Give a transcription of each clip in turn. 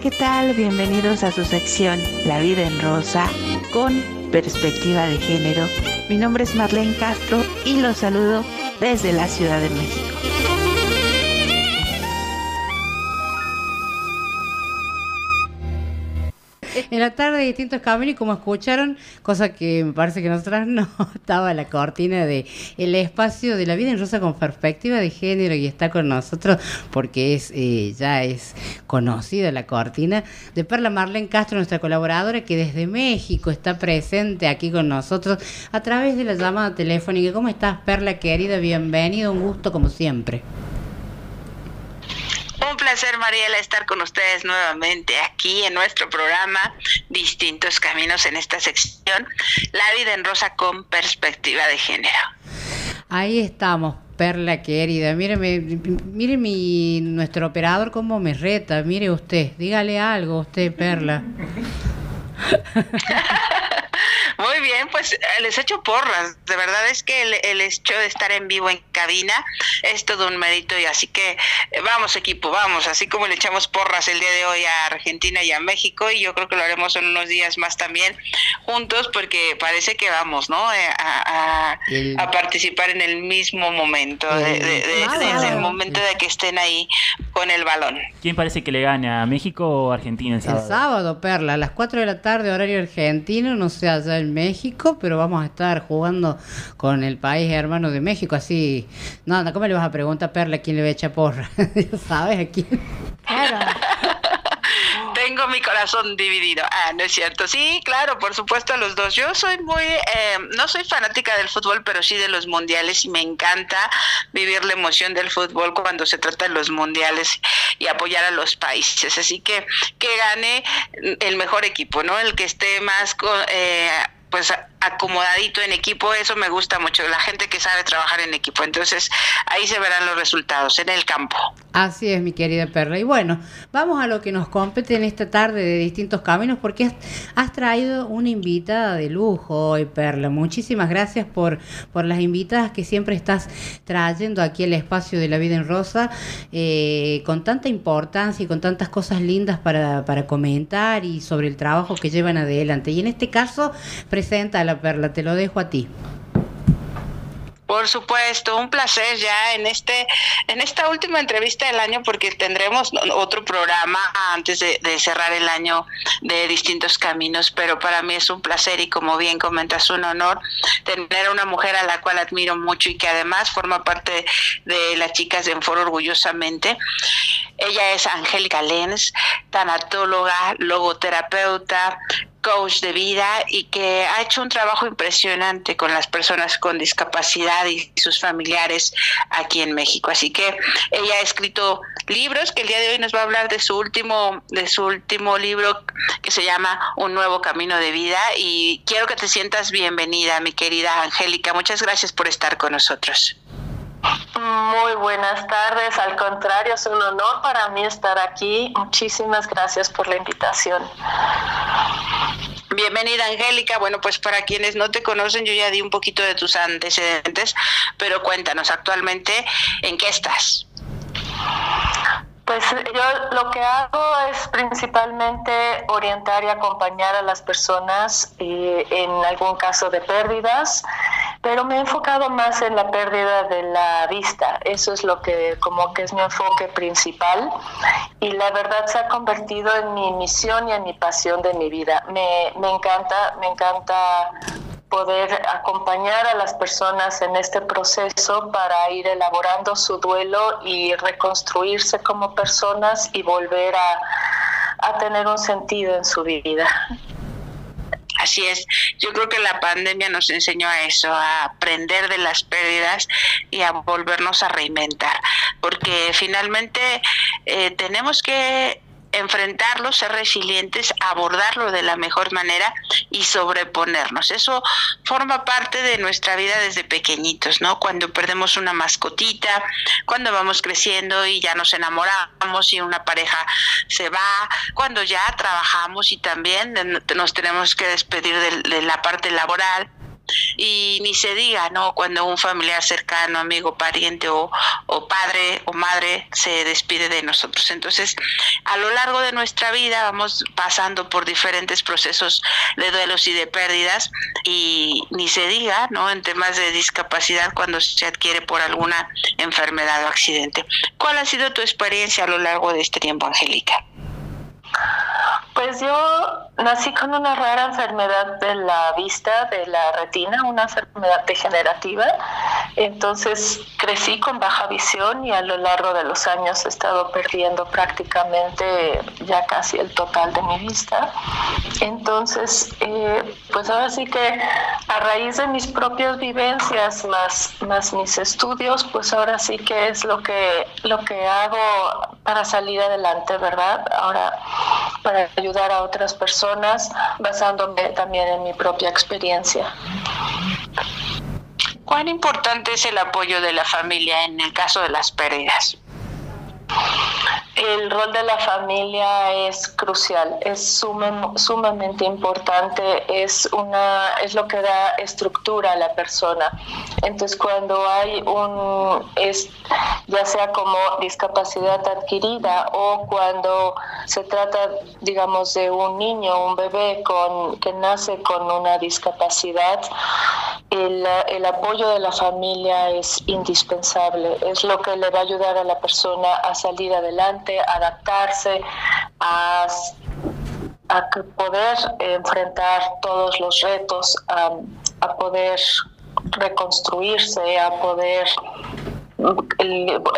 ¿qué tal? Bienvenidos a su sección La vida en rosa con perspectiva de género. Mi nombre es Marlene Castro y los saludo desde la Ciudad de México. En la tarde distintos caminos y como escucharon, cosa que me parece que nosotras no, estaba la cortina de el espacio de la vida en rosa con perspectiva de género y está con nosotros porque es eh, ya es conocida la cortina de Perla Marlene Castro, nuestra colaboradora que desde México está presente aquí con nosotros a través de la llamada telefónica. ¿Cómo estás, Perla querida? Bienvenido, un gusto como siempre. Un placer, Mariela, estar con ustedes nuevamente aquí en nuestro programa Distintos Caminos en esta sección, La vida en rosa con perspectiva de género. Ahí estamos, Perla querida. Míreme, mire mi, nuestro operador cómo me reta. Mire usted, dígale algo usted, Perla. Muy bien, pues eh, les echo porras. De verdad es que el, hecho de estar en vivo en cabina es todo un mérito y así que eh, vamos equipo, vamos. Así como le echamos porras el día de hoy a Argentina y a México y yo creo que lo haremos en unos días más también juntos porque parece que vamos, ¿no? Eh, a, participar en el mismo momento, desde el momento de que estén ahí con el balón. ¿Quién parece que le gana, México o Argentina el sábado? El sábado, Perla, a las 4 de la tarde, horario argentino, no sé allá en México, pero vamos a estar jugando con el país hermano de México, así. No, ¿cómo le vas a preguntar a Perla quién le va a echar porra? ¿Sabes a quién? Tengo mi corazón dividido. Ah, no es cierto. Sí, claro, por supuesto, los dos. Yo soy muy, eh, no soy fanática del fútbol, pero sí de los mundiales y me encanta vivir la emoción del fútbol cuando se trata de los mundiales y apoyar a los países. Así que que gane el mejor equipo, ¿no? El que esté más eh, pues acomodadito en equipo, eso me gusta mucho, la gente que sabe trabajar en equipo. Entonces, ahí se verán los resultados en el campo. Así es, mi querida Perla. Y bueno, vamos a lo que nos compete en esta tarde de distintos caminos, porque has, traído una invitada de lujo hoy, Perla. Muchísimas gracias por, por las invitadas que siempre estás trayendo aquí al espacio de la vida en rosa, eh, con tanta importancia y con tantas cosas lindas para, para comentar y sobre el trabajo que llevan adelante. Y en este caso, presenta la Perla, te lo dejo a ti. Por supuesto, un placer ya en este en esta última entrevista del año porque tendremos otro programa antes de, cerrar el año de distintos caminos, pero para mí es un placer y como bien comentas un honor tener a una mujer a la cual admiro mucho y que además forma parte de las chicas de Enforo orgullosamente. Ella es Angélica Lenz, tanatóloga, logoterapeuta, coach de vida y que ha hecho un trabajo impresionante con las personas con discapacidad y sus familiares aquí en México. Así que ella ha escrito libros que el día de hoy nos va a hablar de su último de su último libro que se llama Un nuevo camino de vida y quiero que te sientas bienvenida, mi querida Angélica. Muchas gracias por estar con nosotros. Muy buenas tardes, al contrario, es un honor para mí estar aquí. Muchísimas gracias por la invitación. Bienvenida Angélica. Bueno, pues para quienes no te conocen, yo ya di un poquito de tus antecedentes, pero cuéntanos actualmente en qué estás. Pues yo lo que hago es principalmente orientar y acompañar a las personas eh, en algún caso de pérdidas, pero me he enfocado más en la pérdida de la vista. Eso es lo que como que es mi enfoque principal y la verdad se ha convertido en mi misión y en mi pasión de mi vida. Me, me encanta, me encanta poder acompañar a las personas en este proceso para ir elaborando su duelo y reconstruirse como personas y volver a, tener un sentido en su vida. Así es, yo creo que la pandemia nos enseñó a eso, a aprender de las pérdidas y a volvernos a reinventar, porque finalmente eh, tenemos que enfrentarlo, ser resilientes, abordarlo de la mejor manera y sobreponernos. Eso forma parte de nuestra vida desde pequeñitos, ¿no? Cuando perdemos una mascotita, cuando vamos creciendo y ya nos enamoramos y una pareja se va, cuando ya trabajamos y también nos tenemos que despedir de, la parte laboral Y ni se diga, ¿no? Cuando un familiar cercano, amigo, pariente o, o padre o madre se despide de nosotros. Entonces, a lo largo de nuestra vida vamos pasando por diferentes procesos de duelos y de pérdidas y ni se diga, ¿no? En temas de discapacidad cuando se adquiere por alguna enfermedad o accidente. ¿Cuál ha sido tu experiencia a lo largo de este tiempo, Angélica? Pues yo nací con una rara enfermedad de la vista, de la retina, una enfermedad degenerativa. Entonces crecí con baja visión y a lo largo de los años he estado perdiendo prácticamente ya casi el total de mi vista. Entonces, eh, pues ahora sí que a raíz de mis propias vivencias más, más mis estudios, pues ahora sí que es lo que, lo que hago para salir adelante, ¿verdad? Ahora, para ayudar a otras personas basándome también en mi propia experiencia. ¿Cuán importante es el apoyo de la familia en el caso de las pérdidas? El rol de la familia es crucial, es sumamente importante, es una es lo que da estructura a la persona. Entonces, cuando hay un es ya sea como discapacidad adquirida o cuando se trata, digamos, de un niño, un bebé con que nace con una discapacidad, el, el apoyo de la familia es indispensable, es lo que le va a ayudar a la persona a salir adelante, a adaptarse, a, poder enfrentar todos los retos, a, poder reconstruirse, a poder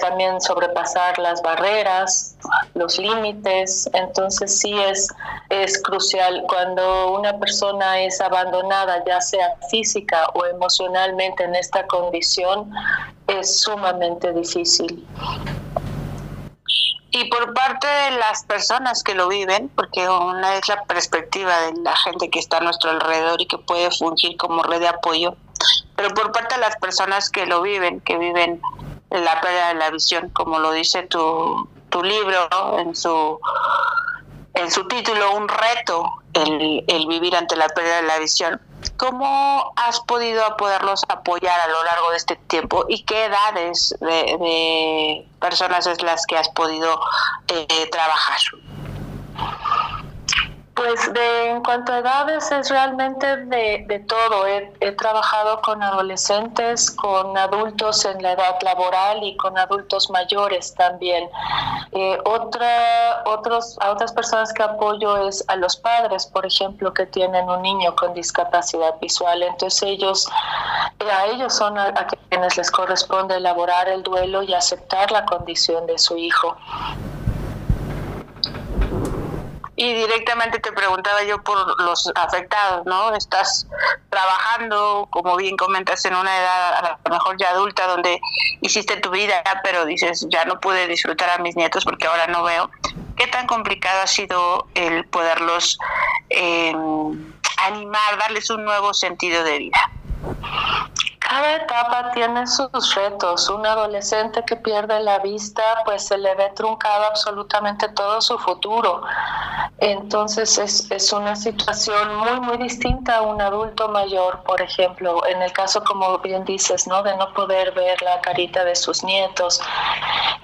también sobrepasar las barreras, los límites. Entonces sí es, es crucial cuando una persona es abandonada, ya sea física o emocionalmente en esta condición, es sumamente difícil. Y por parte de las personas que lo viven, porque una es la perspectiva de la gente que está a nuestro alrededor y que puede fungir como red de apoyo, pero por parte de las personas que lo viven, que viven la pérdida de la visión, como lo dice tu, tu libro en su en su título, un reto, el, el vivir ante la pérdida de la visión ¿Cómo has podido poderlos apoyar a lo largo de este tiempo y qué edades de, personas es las que has podido eh, trabajar? Pues de, en cuanto a edades es realmente de, todo. He, trabajado con adolescentes, con adultos en la edad laboral y con adultos mayores también. Eh, otra, otros, a otras personas que apoyo es a los padres, por ejemplo, que tienen un niño con discapacidad visual. Entonces ellos, a ellos son a quienes les corresponde elaborar el duelo y aceptar la condición de su hijo. Y directamente te preguntaba yo por los afectados, ¿no? Estás trabajando, como bien comentas, en una edad a lo mejor ya adulta donde hiciste tu vida, pero dices, ya no pude disfrutar a mis nietos porque ahora no veo. ¿Qué tan complicado ha sido el poderlos eh, animar, darles un nuevo sentido de vida? Cada etapa tiene sus retos. Un adolescente que pierde la vista, pues se le ve truncado absolutamente todo su futuro. Entonces es, es, una situación muy, muy distinta a un adulto mayor, por ejemplo, en el caso, como bien dices, ¿no? de no poder ver la carita de sus nietos.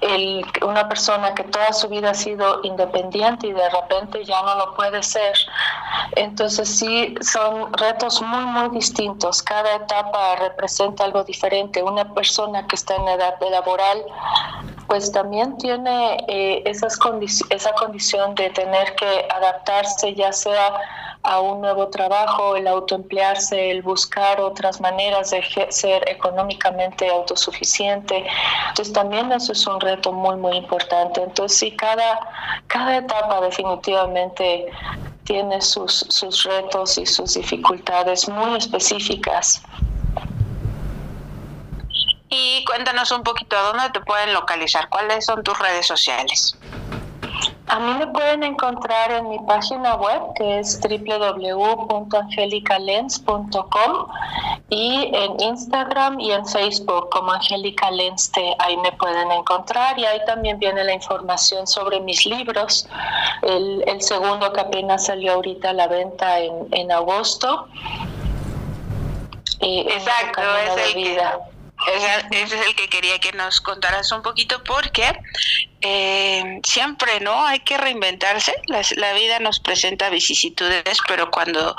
El, una persona que toda su vida ha sido independiente y de repente ya no lo puede ser. Entonces sí, son retos muy, muy distintos. Cada etapa representa algo diferente. Una persona que está en edad laboral, pues también tiene eh, esas esa condición de tener que adaptarse ya sea a un nuevo trabajo, el autoemplearse, el buscar otras maneras de ser económicamente autosuficiente. Entonces también eso es un reto muy, muy importante. Entonces sí, cada, cada etapa definitivamente tiene sus, sus retos y sus dificultades muy específicas. Y cuéntanos un poquito a dónde te pueden localizar, cuáles son tus redes sociales. A mí me pueden encontrar en mi página web que es www.angelicalens.com y en Instagram y en Facebook como Angélica Lens, ahí me pueden encontrar y ahí también viene la información sobre mis libros. El, el segundo que apenas salió ahorita a la venta en, en agosto Exacto, es el vida. Ese, es el que quería que nos contaras un poquito porque eh, siempre no hay que reinventarse. La, vida nos presenta vicisitudes, pero cuando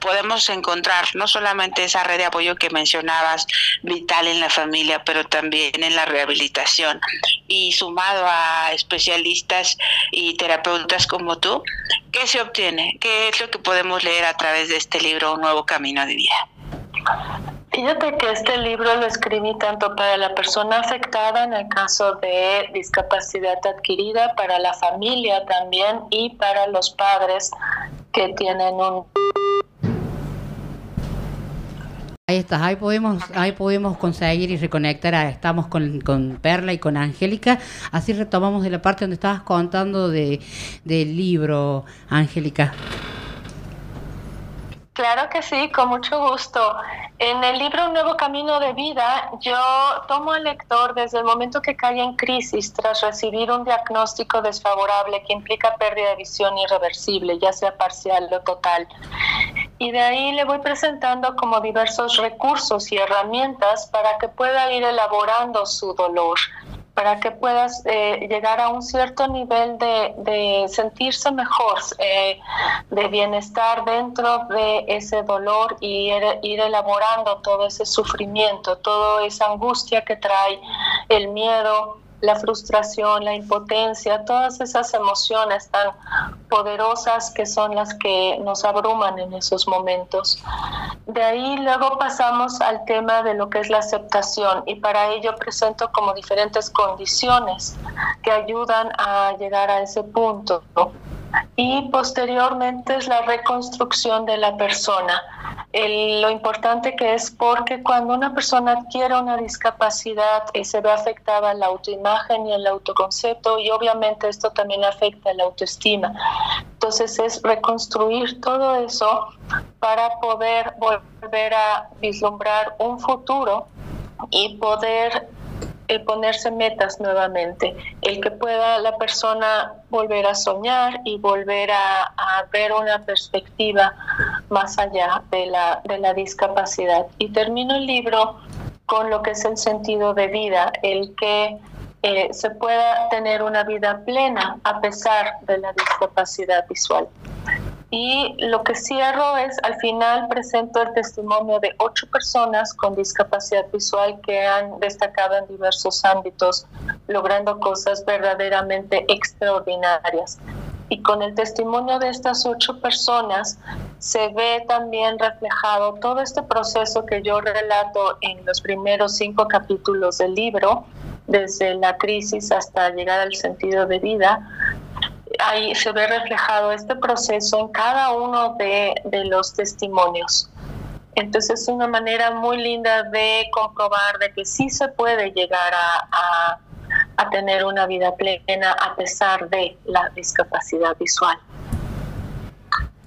podemos encontrar no solamente esa red de apoyo que mencionabas, vital en la familia, pero también en la rehabilitación y sumado a especialistas y terapeutas como tú, ¿qué se obtiene? ¿Qué es lo que podemos leer a través de este libro, Un nuevo camino de vida? Fíjate que este libro lo escribí tanto para la persona afectada en el caso de discapacidad adquirida, para la familia también y para los padres que tienen un... Ahí está, ahí podemos, ahí podemos conseguir y reconectar, estamos con, con, Perla y con Angélica, así retomamos de la parte donde estabas contando de, del libro, Angélica. Claro que sí, con mucho gusto. En el libro Un nuevo camino de vida, yo tomo al lector desde el momento que cae en crisis tras recibir un diagnóstico desfavorable que implica pérdida de visión irreversible, ya sea parcial o total. Y de ahí le voy presentando como diversos recursos y herramientas para que pueda ir elaborando su dolor para que puedas eh, llegar a un cierto nivel de, sentirse mejor, eh, de bienestar dentro de ese dolor y ir, elaborando todo ese sufrimiento, toda esa angustia que trae el miedo, la frustración, la impotencia, todas esas emociones tan poderosas que son las que nos abruman en esos momentos. De ahí luego pasamos al tema de lo que es la aceptación y para ello presento como diferentes condiciones que ayudan a llegar a ese punto y posteriormente es la reconstrucción de la persona. lo importante que es porque cuando una persona adquiere una discapacidad eh, se ve afectada la autoimagen y el autoconcepto y obviamente esto también afecta la autoestima. Entonces es reconstruir todo eso para poder volver a vislumbrar un futuro y poder el ponerse metas nuevamente, el que pueda la persona volver a soñar y volver a, ver una perspectiva más allá de la, de la discapacidad. Y termino el libro con lo que es el sentido de vida, el que eh, se pueda tener una vida plena a pesar de la discapacidad visual. Y lo que cierro es, al final presento el testimonio de ocho personas con discapacidad visual que han destacado en diversos ámbitos, logrando cosas verdaderamente extraordinarias. Y con el testimonio de estas ocho personas se ve también reflejado todo este proceso que yo relato en los primeros cinco capítulos del libro, desde la crisis hasta llegar al sentido de vida, ahí se ve reflejado este proceso en cada uno de, los testimonios. Entonces es una manera muy linda de comprobar de que sí se puede llegar a, a tener una vida plena a pesar de la discapacidad visual.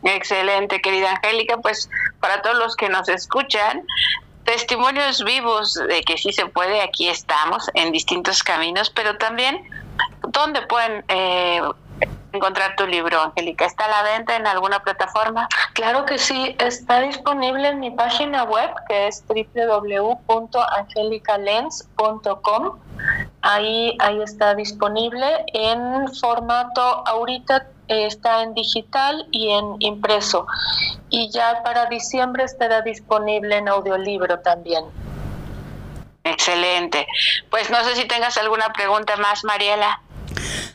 Excelente, querida Angélica. Pues para todos los que nos escuchan, testimonios vivos de que sí se puede, aquí estamos en distintos caminos, pero también dónde pueden eh, encontrar tu libro, Angélica? ¿Está a la venta en alguna plataforma? Claro que sí, está disponible en mi página web que es www.angelicalens.com. Ahí, ahí está disponible en formato, ahorita está en digital y en impreso. Y ya para diciembre estará disponible en audiolibro también. Excelente. Pues no sé si tengas alguna pregunta más, Mariela.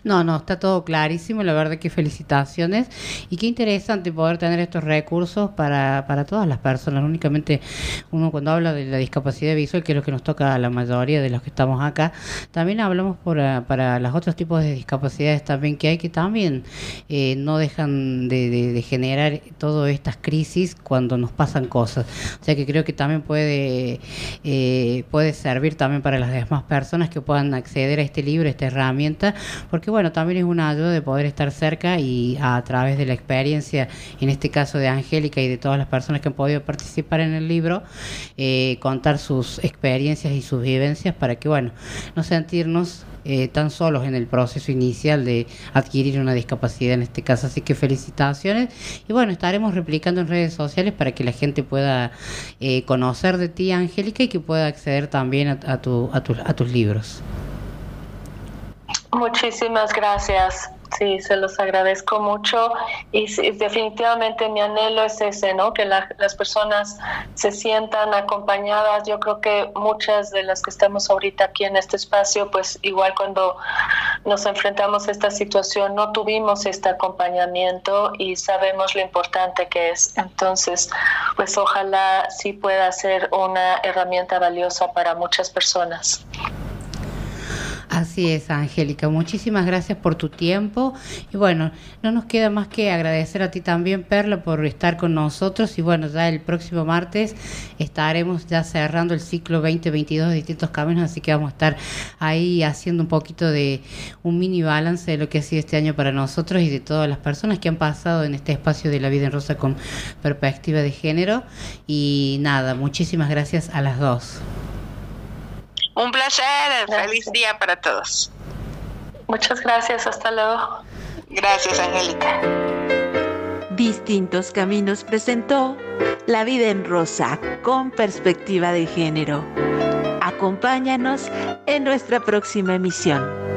No, no, está todo clarísimo, la verdad que felicitaciones. Y qué interesante poder tener estos recursos para, para todas las personas, únicamente uno cuando habla de la discapacidad visual, que es lo que nos toca a la mayoría de los que estamos acá, también hablamos por, ah, para los otros tipos de discapacidades también que hay que también eh, no dejan de, generar todas estas crisis cuando nos pasan cosas, o sea que creo que también puede, eh, puede servir también para las demás personas que puedan acceder a este libro, a esta herramienta, porque bueno, también es una ayuda de poder estar cerca y a través de la experiencia, en este caso de Angélica y de todas las personas que han podido participar en el libro, eh, contar sus experiencias y sus vivencias para que, bueno, no sentirnos eh, tan solos en el proceso inicial de adquirir una discapacidad en este caso. Así que felicitaciones y bueno, estaremos replicando en redes sociales para que la gente pueda eh, conocer de ti, Angélica, y que pueda acceder también a, tu, a, a tus libros. Muchísimas gracias. Sí, se los agradezco mucho y, definitivamente mi anhelo es ese, ¿no? Que las personas se sientan acompañadas. Yo creo que muchas de las que estamos ahorita aquí en este espacio, pues igual cuando nos enfrentamos a esta situación no tuvimos este acompañamiento y sabemos lo importante que es. Entonces, pues ojalá sí pueda ser una herramienta valiosa para muchas personas. Así es, Angélica. Muchísimas gracias por tu tiempo. Y bueno, no nos queda más que agradecer a ti también, Perla, por estar con nosotros. Y bueno, ya el próximo martes estaremos ya cerrando el ciclo 2022 de distintos caminos, así que vamos a estar ahí haciendo un poquito de un mini balance de lo que ha sido este año para nosotros y de todas las personas que han pasado en este espacio de la vida en rosa con perspectiva de género. Y nada, muchísimas gracias a las dos. Un placer, feliz día para todos. Muchas gracias, hasta luego. Gracias, Angélica. Distintos Caminos presentó La vida en rosa con perspectiva de género. Acompáñanos en nuestra próxima emisión.